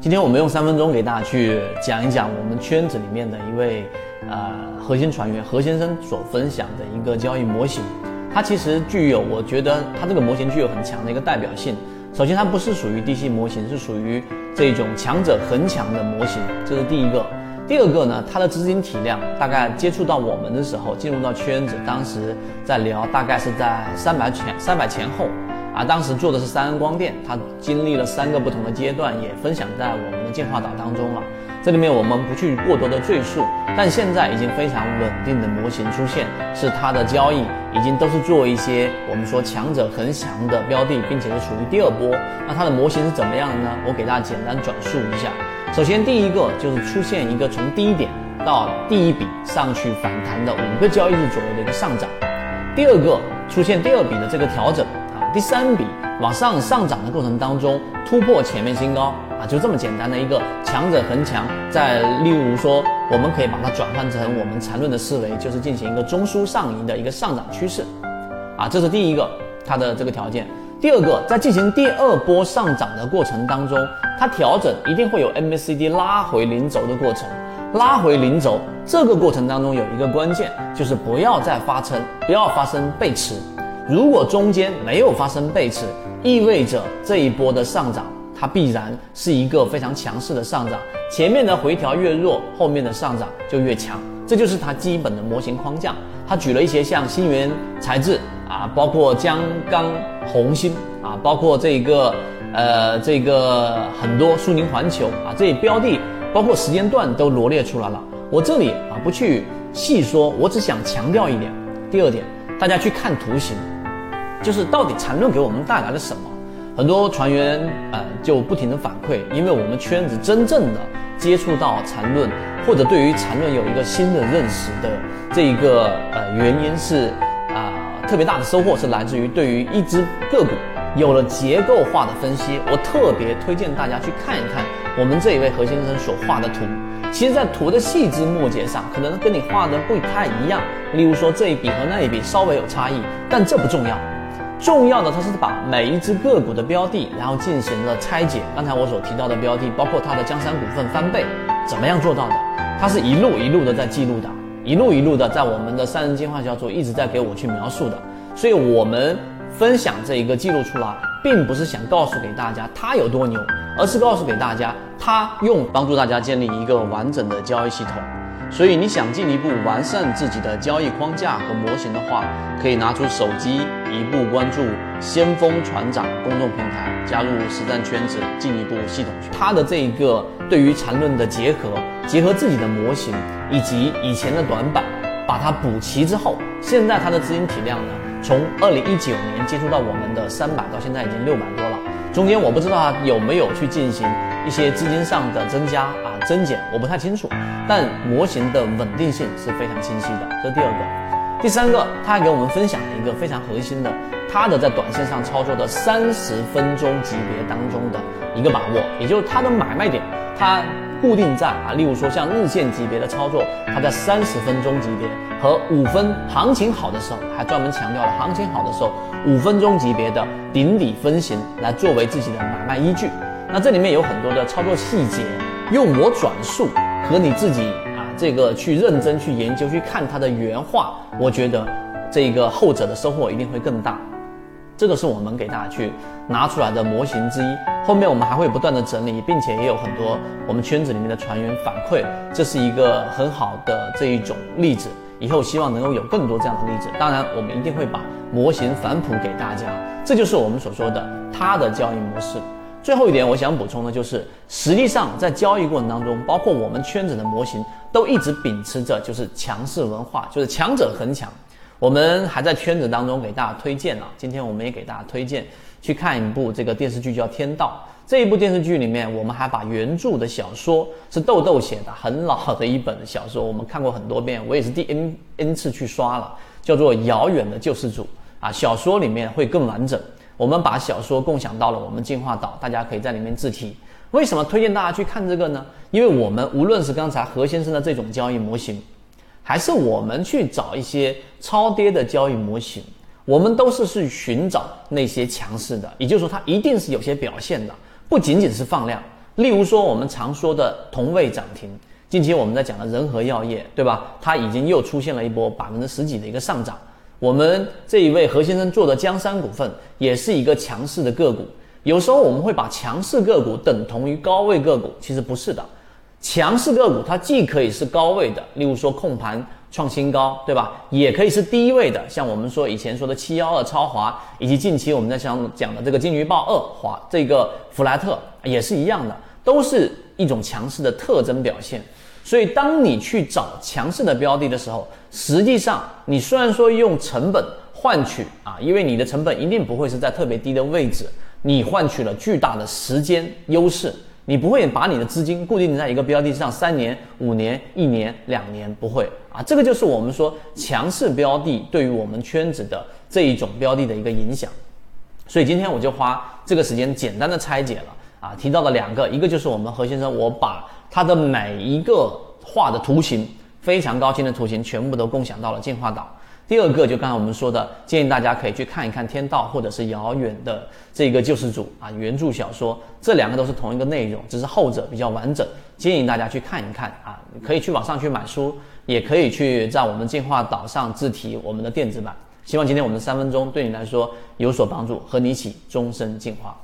今天我们用三分钟给大家去讲一讲我们圈子里面的一位呃核心船员何先生所分享的一个交易模型。它其实具有，我觉得它这个模型具有很强的一个代表性。首先，它不是属于低息模型，是属于这种强者恒强的模型，这是第一个。第二个呢，它的资金体量大概接触到我们的时候，进入到圈子，当时在聊，大概是在三百前三百前后。啊，当时做的是三安光电，它经历了三个不同的阶段，也分享在我们的进化岛当中了。这里面我们不去过多的赘述，但现在已经非常稳定的模型出现，是它的交易已经都是做一些我们说强者恒强的标的，并且是处于第二波。那它的模型是怎么样的呢？我给大家简单转述一下。首先第一个就是出现一个从低点到第一笔上去反弹的五个交易日左右的一个上涨，第二个出现第二笔的这个调整。第三笔往上上涨的过程当中，突破前面新高啊，就这么简单的一个强者恒强。再例如说，我们可以把它转换成我们缠论的思维，就是进行一个中枢上移的一个上涨趋势，啊，这是第一个它的这个条件。第二个，在进行第二波上涨的过程当中，它调整一定会有 MACD 拉回零轴的过程，拉回零轴这个过程当中有一个关键，就是不要再发生，不要发生背驰。如果中间没有发生背驰，意味着这一波的上涨，它必然是一个非常强势的上涨。前面的回调越弱，后面的上涨就越强，这就是它基本的模型框架。它举了一些像新源材质啊，包括江钢、红星啊，包括这个呃这个很多苏宁环球啊，这些标的，包括时间段都罗列出来了。我这里啊不去细说，我只想强调一点。第二点，大家去看图形。就是到底缠论给我们带来了什么？很多船员呃就不停的反馈，因为我们圈子真正的接触到缠论，或者对于缠论有一个新的认识的这一个呃原因是啊特别大的收获是来自于对于一只个股有了结构化的分析。我特别推荐大家去看一看我们这一位何先生所画的图。其实，在图的细枝末节上，可能跟你画的不太一样。例如说这一笔和那一笔稍微有差异，但这不重要。重要的，它是把每一只个股的标的，然后进行了拆解。刚才我所提到的标的，包括它的江山股份翻倍，怎么样做到的？它是一路一路的在记录的，一路一路的在我们的三人进化小组一直在给我去描述的。所以，我们分享这一个记录出来，并不是想告诉给大家它有多牛，而是告诉给大家，它用帮助大家建立一个完整的交易系统。所以你想进一步完善自己的交易框架和模型的话，可以拿出手机，一步关注先锋船长公众平台，加入实战圈子，进一步系统学。他的这一个对于缠论的结合，结合自己的模型以及以前的短板，把它补齐之后，现在他的资金体量呢，从二零一九年接触到我们的三百到现在已经六百多了。中间我不知道他有没有去进行一些资金上的增加啊增减，我不太清楚。但模型的稳定性是非常清晰的，这是第二个。第三个，他还给我们分享了一个非常核心的，他的在短线上操作的三十分钟级别当中的一个把握，也就是他的买卖点，他固定在啊，例如说像日线级别的操作，他在三十分钟级别和五分行情好的时候，还专门强调了行情好的时候。五分钟级别的顶底分型来作为自己的买卖依据，那这里面有很多的操作细节，用我转述和你自己啊这个去认真去研究去看它的原话，我觉得这个后者的收获一定会更大。这个是我们给大家去拿出来的模型之一，后面我们还会不断的整理，并且也有很多我们圈子里面的船员反馈，这是一个很好的这一种例子。以后希望能够有更多这样的例子，当然我们一定会把模型反哺给大家，这就是我们所说的它的交易模式。最后一点，我想补充的就是，实际上在交易过程当中，包括我们圈子的模型，都一直秉持着就是强势文化，就是强者恒强。我们还在圈子当中给大家推荐了，今天我们也给大家推荐去看一部这个电视剧，叫《天道》。这一部电视剧里面，我们还把原著的小说是豆豆写的，很老的一本小说，我们看过很多遍，我也是第 n n 次去刷了，叫做《遥远的救世主》啊。小说里面会更完整，我们把小说共享到了我们进化岛，大家可以在里面自提。为什么推荐大家去看这个呢？因为我们无论是刚才何先生的这种交易模型，还是我们去找一些超跌的交易模型，我们都是去寻找那些强势的，也就是说它一定是有些表现的。不仅仅是放量，例如说我们常说的同位涨停，近期我们在讲的仁和药业，对吧？它已经又出现了一波百分之十几的一个上涨。我们这一位何先生做的江山股份也是一个强势的个股。有时候我们会把强势个股等同于高位个股，其实不是的。强势个股它既可以是高位的，例如说控盘创新高，对吧？也可以是低位的，像我们说以前说的七幺二超华，以及近期我们在讲讲的这个金鱼报二华这个弗莱特也是一样的，都是一种强势的特征表现。所以当你去找强势的标的的时候，实际上你虽然说用成本换取啊，因为你的成本一定不会是在特别低的位置。你换取了巨大的时间优势，你不会把你的资金固定在一个标的上三年、五年、一年、两年，不会啊。这个就是我们说强势标的对于我们圈子的这一种标的的一个影响。所以今天我就花这个时间简单的拆解了啊，提到了两个，一个就是我们何先生，我把他的每一个画的图形，非常高清的图形，全部都共享到了进化岛。第二个就刚才我们说的，建议大家可以去看一看《天道》或者是《遥远的这个救世主》啊，原著小说，这两个都是同一个内容，只是后者比较完整，建议大家去看一看啊。可以去网上去买书，也可以去在我们进化岛上自提我们的电子版。希望今天我们的三分钟对你来说有所帮助，和你一起终身进化。